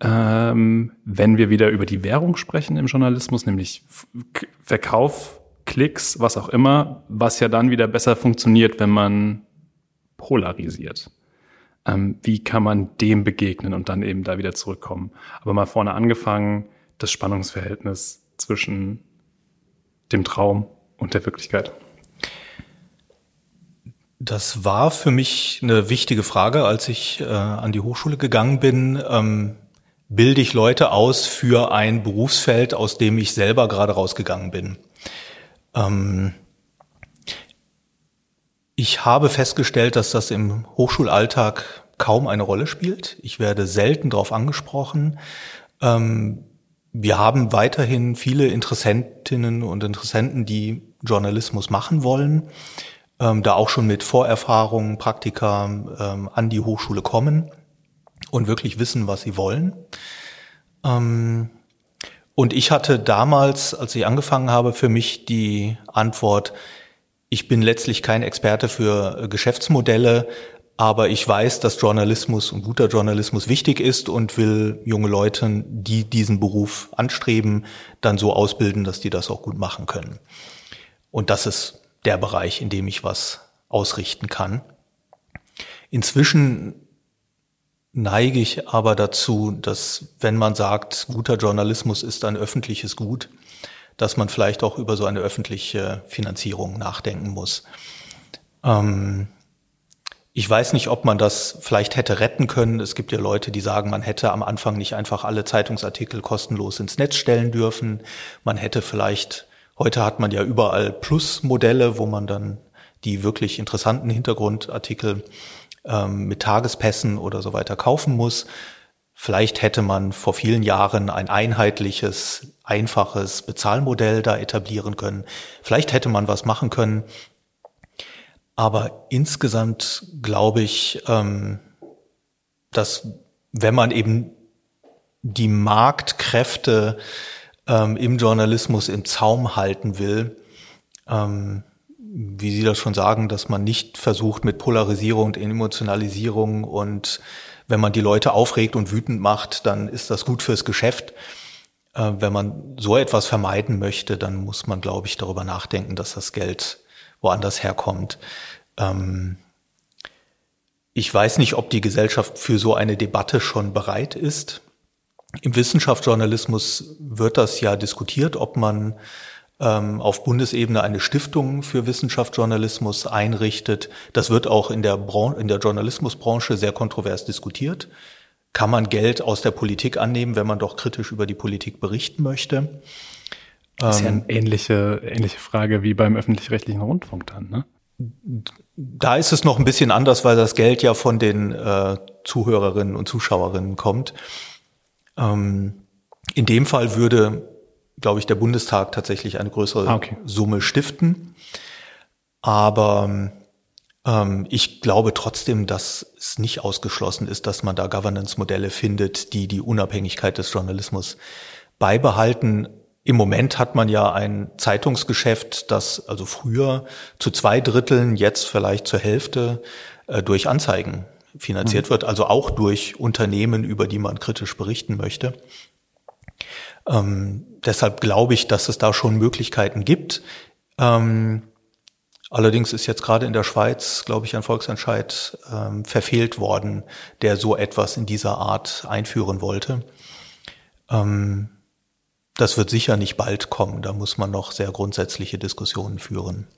ähm, wenn wir wieder über die Währung sprechen im Journalismus, nämlich Verkauf, Klicks, was auch immer, was ja dann wieder besser funktioniert, wenn man polarisiert. Ähm, wie kann man dem begegnen und dann eben da wieder zurückkommen? Aber mal vorne angefangen, das Spannungsverhältnis zwischen dem Traum und der Wirklichkeit. Das war für mich eine wichtige Frage, als ich äh, an die Hochschule gegangen bin. Ähm, bilde ich Leute aus für ein Berufsfeld, aus dem ich selber gerade rausgegangen bin. Ähm ich habe festgestellt, dass das im Hochschulalltag kaum eine Rolle spielt. Ich werde selten darauf angesprochen. Ähm wir haben weiterhin viele Interessentinnen und Interessenten, die Journalismus machen wollen, ähm, da auch schon mit Vorerfahrungen, Praktika ähm, an die Hochschule kommen und wirklich wissen, was sie wollen. Und ich hatte damals, als ich angefangen habe, für mich die Antwort, ich bin letztlich kein Experte für äh, Geschäftsmodelle, aber ich weiß, dass Journalismus und guter Journalismus wichtig ist und will junge Leute, die diesen Beruf anstreben, dann so ausbilden, dass die das auch gut machen können. Und das ist der Bereich, in dem ich was ausrichten kann. Inzwischen neige ich aber dazu, dass wenn man sagt, guter Journalismus ist ein öffentliches Gut, dass man vielleicht auch über so eine öffentliche Finanzierung nachdenken muss. Ähm, ich weiß nicht, ob man das vielleicht hätte retten können. Es gibt ja Leute, die sagen, man hätte am Anfang nicht einfach alle Zeitungsartikel kostenlos ins Netz stellen dürfen. Man hätte vielleicht, heute hat man ja überall Plus-Modelle, wo man dann die wirklich interessanten Hintergrundartikel ähm, mit Tagespässen oder so weiter kaufen muss. Vielleicht hätte man vor vielen Jahren ein einheitliches, einfaches Bezahlmodell da etablieren können. Vielleicht hätte man was machen können. Aber insgesamt glaube ich, ähm, dass wenn man eben die Marktkräfte ähm, im Journalismus im Zaum halten will, ähm, wie Sie das schon sagen, dass man nicht versucht mit Polarisierung und Emotionalisierung und wenn man die Leute aufregt und wütend macht, dann ist das gut fürs Geschäft. Äh, wenn man so etwas vermeiden möchte, dann muss man, glaube ich, darüber nachdenken, dass das Geld woanders herkommt. Ähm, ich weiß nicht, ob die Gesellschaft für so eine Debatte schon bereit ist. Im Wissenschaftsjournalismus wird das ja diskutiert, ob man auf Bundesebene eine Stiftung für Wissenschaftsjournalismus einrichtet. Das wird auch in der, Bran in der Journalismusbranche sehr kontrovers diskutiert. Kann man Geld aus der Politik annehmen, wenn man doch kritisch über die Politik berichten möchte? Das ist ja eine ähm, ähnliche, ähnliche Frage wie beim öffentlich-rechtlichen Rundfunk dann, ne? Da ist es noch ein bisschen anders, weil das Geld ja von den äh, Zuhörerinnen und Zuschauerinnen kommt. Ähm, in dem Fall würde glaube ich, der Bundestag tatsächlich eine größere ah, okay. Summe stiften. Aber ähm, ich glaube trotzdem, dass es nicht ausgeschlossen ist, dass man da Governance-Modelle findet, die die Unabhängigkeit des Journalismus beibehalten. Im Moment hat man ja ein Zeitungsgeschäft, das also früher zu zwei Dritteln, jetzt vielleicht zur Hälfte äh, durch Anzeigen finanziert mhm. wird, also auch durch Unternehmen, über die man kritisch berichten möchte. Ähm, deshalb glaube ich, dass es da schon Möglichkeiten gibt. Ähm, allerdings ist jetzt gerade in der Schweiz, glaube ich, ein Volksentscheid ähm, verfehlt worden, der so etwas in dieser Art einführen wollte. Ähm, das wird sicher nicht bald kommen. Da muss man noch sehr grundsätzliche Diskussionen führen.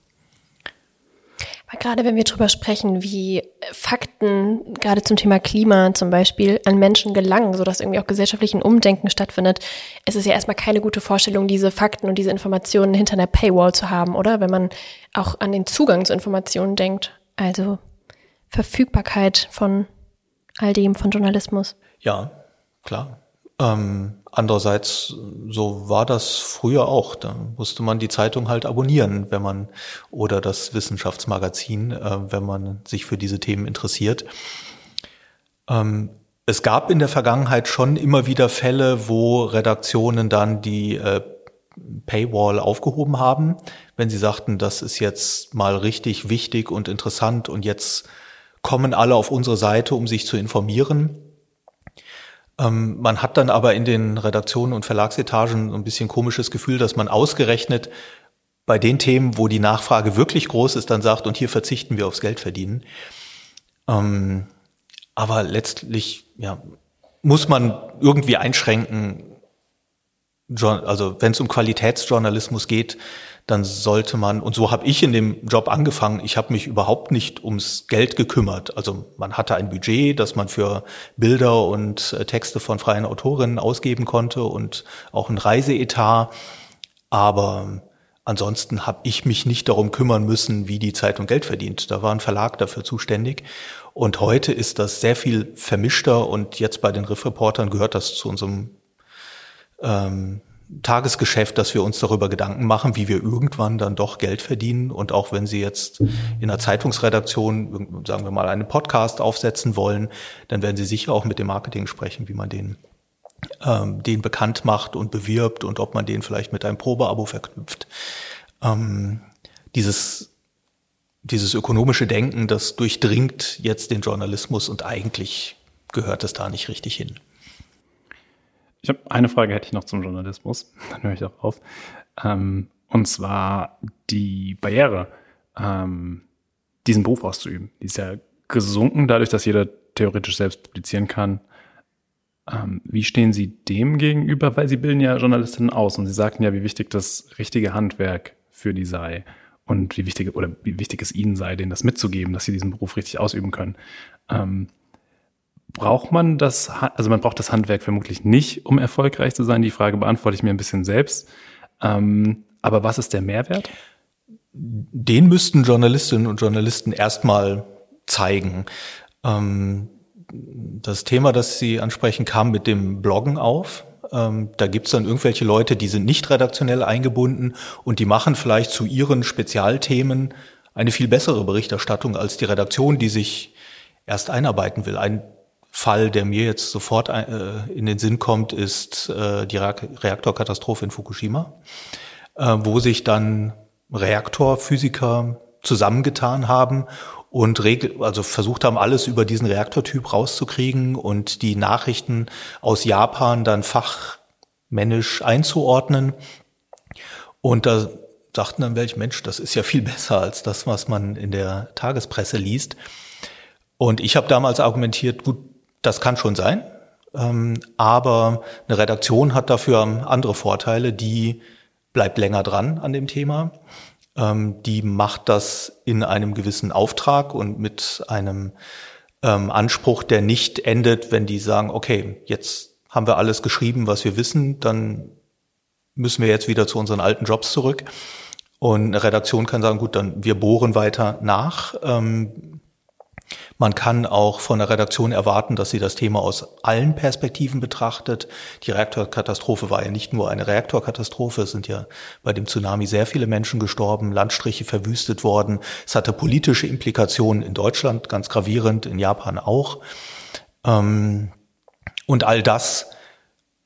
Gerade wenn wir darüber sprechen, wie Fakten gerade zum Thema Klima zum Beispiel an Menschen gelangen, sodass irgendwie auch gesellschaftlichen Umdenken stattfindet, ist es ja erstmal keine gute Vorstellung, diese Fakten und diese Informationen hinter einer Paywall zu haben, oder? Wenn man auch an den Zugang zu Informationen denkt. Also Verfügbarkeit von all dem, von Journalismus. Ja, klar. Ähm, andererseits, so war das früher auch. Da musste man die Zeitung halt abonnieren, wenn man oder das Wissenschaftsmagazin, äh, wenn man sich für diese Themen interessiert. Ähm, es gab in der Vergangenheit schon immer wieder Fälle, wo Redaktionen dann die äh, Paywall aufgehoben haben, wenn sie sagten, das ist jetzt mal richtig wichtig und interessant und jetzt kommen alle auf unsere Seite, um sich zu informieren. Ähm, man hat dann aber in den Redaktionen und Verlagsetagen so ein bisschen komisches Gefühl, dass man ausgerechnet bei den Themen, wo die Nachfrage wirklich groß ist, dann sagt, und hier verzichten wir aufs Geld verdienen. Ähm, aber letztlich, ja, muss man irgendwie einschränken, also wenn es um Qualitätsjournalismus geht, dann sollte man, und so habe ich in dem Job angefangen, ich habe mich überhaupt nicht ums Geld gekümmert. Also man hatte ein Budget, das man für Bilder und äh, Texte von freien Autorinnen ausgeben konnte und auch ein Reiseetat. Aber ansonsten habe ich mich nicht darum kümmern müssen, wie die Zeitung Geld verdient. Da war ein Verlag dafür zuständig. Und heute ist das sehr viel vermischter und jetzt bei den Riff-Reportern gehört das zu unserem ähm, Tagesgeschäft, dass wir uns darüber Gedanken machen, wie wir irgendwann dann doch Geld verdienen. Und auch wenn Sie jetzt in einer Zeitungsredaktion, sagen wir mal, einen Podcast aufsetzen wollen, dann werden Sie sicher auch mit dem Marketing sprechen, wie man den, ähm, den bekannt macht und bewirbt und ob man den vielleicht mit einem Probeabo verknüpft. Ähm, dieses, dieses ökonomische Denken, das durchdringt jetzt den Journalismus und eigentlich gehört es da nicht richtig hin. Ich habe eine Frage hätte ich noch zum Journalismus, [laughs] dann höre ich auch auf. Ähm, und zwar die Barriere, ähm, diesen Beruf auszuüben. Die ist ja gesunken, dadurch, dass jeder theoretisch selbst publizieren kann. Ähm, wie stehen Sie dem gegenüber? Weil Sie bilden ja Journalistinnen aus und Sie sagten ja, wie wichtig das richtige Handwerk für die sei und wie wichtig oder wie wichtig es Ihnen sei, denen das mitzugeben, dass Sie diesen Beruf richtig ausüben können. Ähm, braucht man das, also man braucht das Handwerk vermutlich nicht, um erfolgreich zu sein. Die Frage beantworte ich mir ein bisschen selbst. Ähm, aber was ist der Mehrwert? Den müssten Journalistinnen und Journalisten erstmal zeigen. Ähm, das Thema, das Sie ansprechen, kam mit dem Bloggen auf. Ähm, da gibt's dann irgendwelche Leute, die sind nicht redaktionell eingebunden und die machen vielleicht zu ihren Spezialthemen eine viel bessere Berichterstattung als die Redaktion, die sich erst einarbeiten will. Ein Fall, der mir jetzt sofort äh, in den Sinn kommt, ist äh, die Reaktorkatastrophe in Fukushima, äh, wo sich dann Reaktorphysiker zusammengetan haben und also versucht haben, alles über diesen Reaktortyp rauszukriegen und die Nachrichten aus Japan dann fachmännisch einzuordnen. Und da sagten dann welche, Mensch, das ist ja viel besser als das, was man in der Tagespresse liest. Und ich habe damals argumentiert, gut, das kann schon sein, ähm, aber eine Redaktion hat dafür andere Vorteile, die bleibt länger dran an dem Thema. Ähm, die macht das in einem gewissen Auftrag und mit einem ähm, Anspruch, der nicht endet, wenn die sagen, okay, jetzt haben wir alles geschrieben, was wir wissen, dann müssen wir jetzt wieder zu unseren alten Jobs zurück. Und eine Redaktion kann sagen, gut, dann wir bohren weiter nach. Ähm, man kann auch von der Redaktion erwarten, dass sie das Thema aus allen Perspektiven betrachtet. Die Reaktorkatastrophe war ja nicht nur eine Reaktorkatastrophe, es sind ja bei dem Tsunami sehr viele Menschen gestorben, Landstriche verwüstet worden. Es hatte politische Implikationen in Deutschland, ganz gravierend, in Japan auch. Ähm, und all das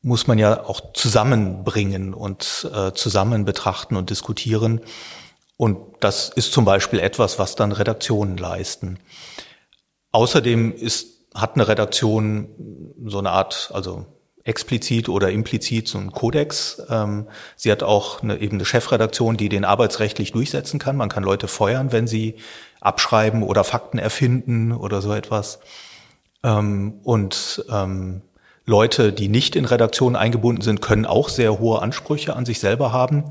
muss man ja auch zusammenbringen und äh, zusammen betrachten und diskutieren. Und das ist zum Beispiel etwas, was dann Redaktionen leisten. Außerdem ist, hat eine Redaktion so eine Art, also explizit oder implizit so einen Kodex. Ähm, sie hat auch eine, eben eine Chefredaktion, die den arbeitsrechtlich durchsetzen kann. Man kann Leute feuern, wenn sie abschreiben oder Fakten erfinden oder so etwas. Ähm, und ähm, Leute, die nicht in Redaktionen eingebunden sind, können auch sehr hohe Ansprüche an sich selber haben.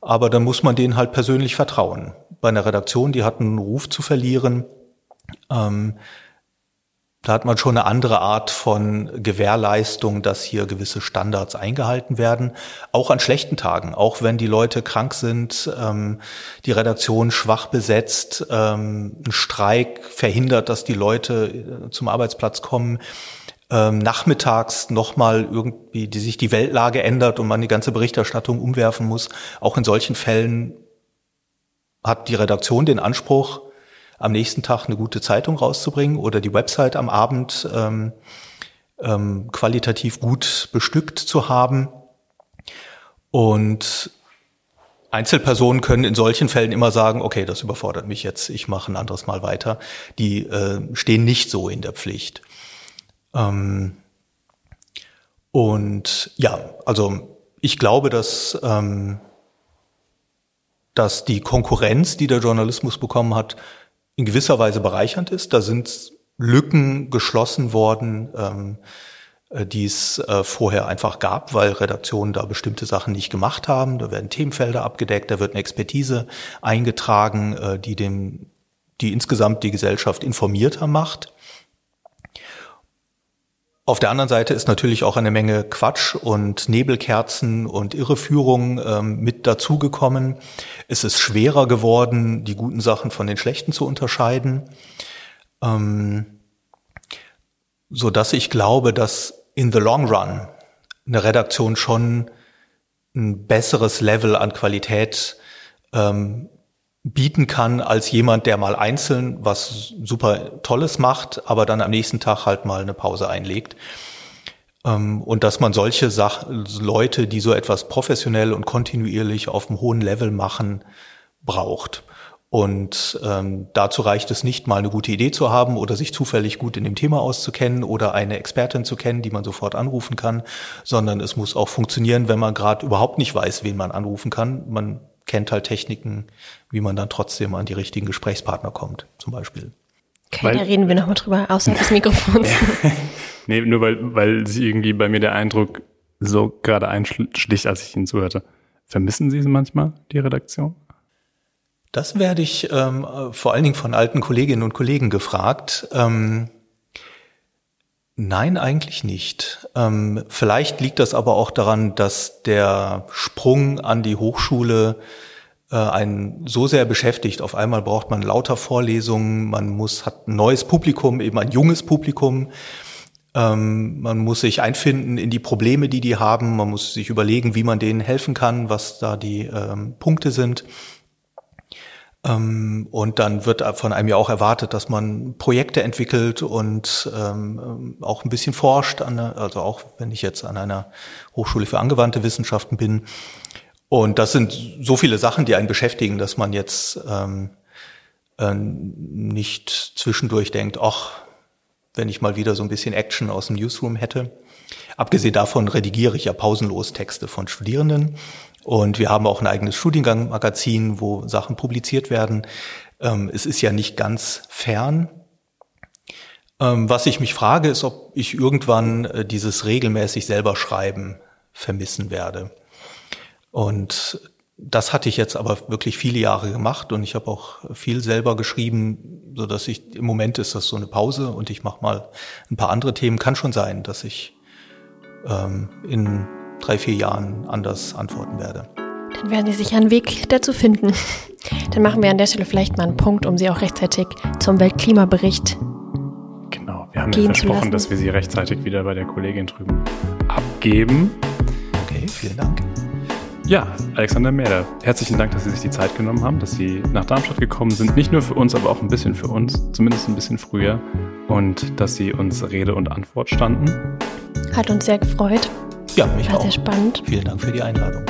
Aber dann muss man denen halt persönlich vertrauen. Bei einer Redaktion, die hat einen Ruf zu verlieren, ähm, da hat man schon eine andere Art von Gewährleistung, dass hier gewisse Standards eingehalten werden. Auch an schlechten Tagen, auch wenn die Leute krank sind, ähm, die Redaktion schwach besetzt, ähm, ein Streik verhindert, dass die Leute äh, zum Arbeitsplatz kommen ähm, nachmittags nochmal irgendwie, die sich die Weltlage ändert und man die ganze Berichterstattung umwerfen muss. Auch in solchen Fällen hat die Redaktion den Anspruch, am nächsten Tag eine gute Zeitung rauszubringen oder die Website am Abend ähm, ähm, qualitativ gut bestückt zu haben. Und Einzelpersonen können in solchen Fällen immer sagen, okay, das überfordert mich jetzt, ich mache ein anderes Mal weiter. Die äh, stehen nicht so in der Pflicht. Ähm, und ja, also ich glaube, dass, ähm, dass die Konkurrenz, die der Journalismus bekommen hat, in gewisser Weise bereichernd ist. Da sind Lücken geschlossen worden, ähm, äh, die es äh, vorher einfach gab, weil Redaktionen da bestimmte Sachen nicht gemacht haben. Da werden Themenfelder abgedeckt, da wird eine Expertise eingetragen, äh, die dem, die insgesamt die Gesellschaft informierter macht. Auf der anderen Seite ist natürlich auch eine Menge Quatsch und Nebelkerzen und Irreführung ähm, mit dazugekommen. Es ist schwerer geworden, die guten Sachen von den schlechten zu unterscheiden, ähm, so dass ich glaube, dass in the long run eine Redaktion schon ein besseres Level an Qualität ähm, bieten kann als jemand, der mal einzeln was super Tolles macht, aber dann am nächsten Tag halt mal eine Pause einlegt. Ähm, und dass man solche Sach Leute, die so etwas professionell und kontinuierlich auf einem hohen Level machen, braucht. Und ähm, dazu reicht es nicht, mal eine gute Idee zu haben oder sich zufällig gut in dem Thema auszukennen oder eine Expertin zu kennen, die man sofort anrufen kann, sondern es muss auch funktionieren, wenn man gerade überhaupt nicht weiß, wen man anrufen kann. Man kennt halt Techniken, wie man dann trotzdem an die richtigen Gesprächspartner kommt, zum Beispiel. Okay, weil, da reden wir nochmal drüber, außerhalb des Mikrofons. [laughs] nee, nur weil, weil sie irgendwie bei mir der Eindruck so gerade einschlicht, als ich Ihnen zuhörte. Vermissen Sie manchmal, die Redaktion? Das werde ich ähm, vor allen Dingen von alten Kolleginnen und Kollegen gefragt. Ähm, Nein, eigentlich nicht. Ähm, vielleicht liegt das aber auch daran, dass der Sprung an die Hochschule äh, einen so sehr beschäftigt. Auf einmal braucht man lauter Vorlesungen, man muss hat ein neues Publikum, eben ein junges Publikum. Ähm, man muss sich einfinden in die Probleme, die die haben. Man muss sich überlegen, wie man denen helfen kann, was da die ähm, Punkte sind. Ähm, und dann wird von einem ja auch erwartet, dass man Projekte entwickelt und ähm, auch ein bisschen forscht, an, also auch wenn ich jetzt an einer Hochschule für angewandte Wissenschaften bin. Und das sind so viele Sachen, die einen beschäftigen, dass man jetzt ähm, äh, nicht zwischendurch denkt, ach, wenn ich mal wieder so ein bisschen Action aus dem Newsroom hätte. Abgesehen davon redigiere ich ja pausenlos Texte von Studierenden und wir haben auch ein eigenes Studiengang-Magazin, wo Sachen publiziert werden. Ähm, es ist ja nicht ganz fern. Ähm, was ich mich frage, ist, ob ich irgendwann äh, dieses regelmäßig selber schreiben vermissen werde. Und das hatte ich jetzt aber wirklich viele Jahre gemacht und ich habe auch viel selber geschrieben, so dass ich im Moment ist das so eine Pause und ich mache mal ein paar andere Themen. Kann schon sein, dass ich ähm, in drei, vier Jahren anders antworten werde. Dann werden Sie sich einen Weg dazu finden. [laughs] Dann machen wir an der Stelle vielleicht mal einen Punkt, um Sie auch rechtzeitig zum Weltklimabericht Genau, wir haben ja versprochen, dass wir Sie rechtzeitig wieder bei der Kollegin drüben abgeben. Okay, vielen Dank. Ja, Alexander Mäder, herzlichen Dank, dass Sie sich die Zeit genommen haben, dass Sie nach Darmstadt gekommen sind. Nicht nur für uns, aber auch ein bisschen für uns, zumindest ein bisschen früher. Und dass Sie uns Rede und Antwort standen. Hat uns sehr gefreut. Ja, mich War auch. sehr spannend. Vielen Dank für die Einladung.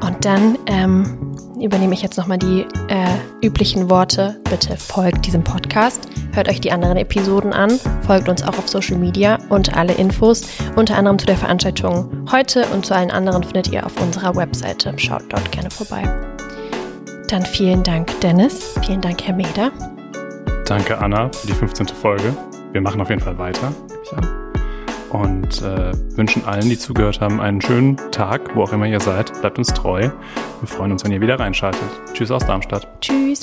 Und dann ähm, übernehme ich jetzt nochmal die äh, üblichen Worte. Bitte folgt diesem Podcast, hört euch die anderen Episoden an, folgt uns auch auf Social Media und alle Infos, unter anderem zu der Veranstaltung heute und zu allen anderen findet ihr auf unserer Webseite. Schaut dort gerne vorbei. Dann vielen Dank, Dennis. Vielen Dank, Herr Meder. Danke, Anna, für die 15. Folge. Wir machen auf jeden Fall weiter, an. Und äh, wünschen allen, die zugehört haben, einen schönen Tag, wo auch immer ihr seid. Bleibt uns treu. Wir freuen uns, wenn ihr wieder reinschaltet. Tschüss aus Darmstadt. Tschüss.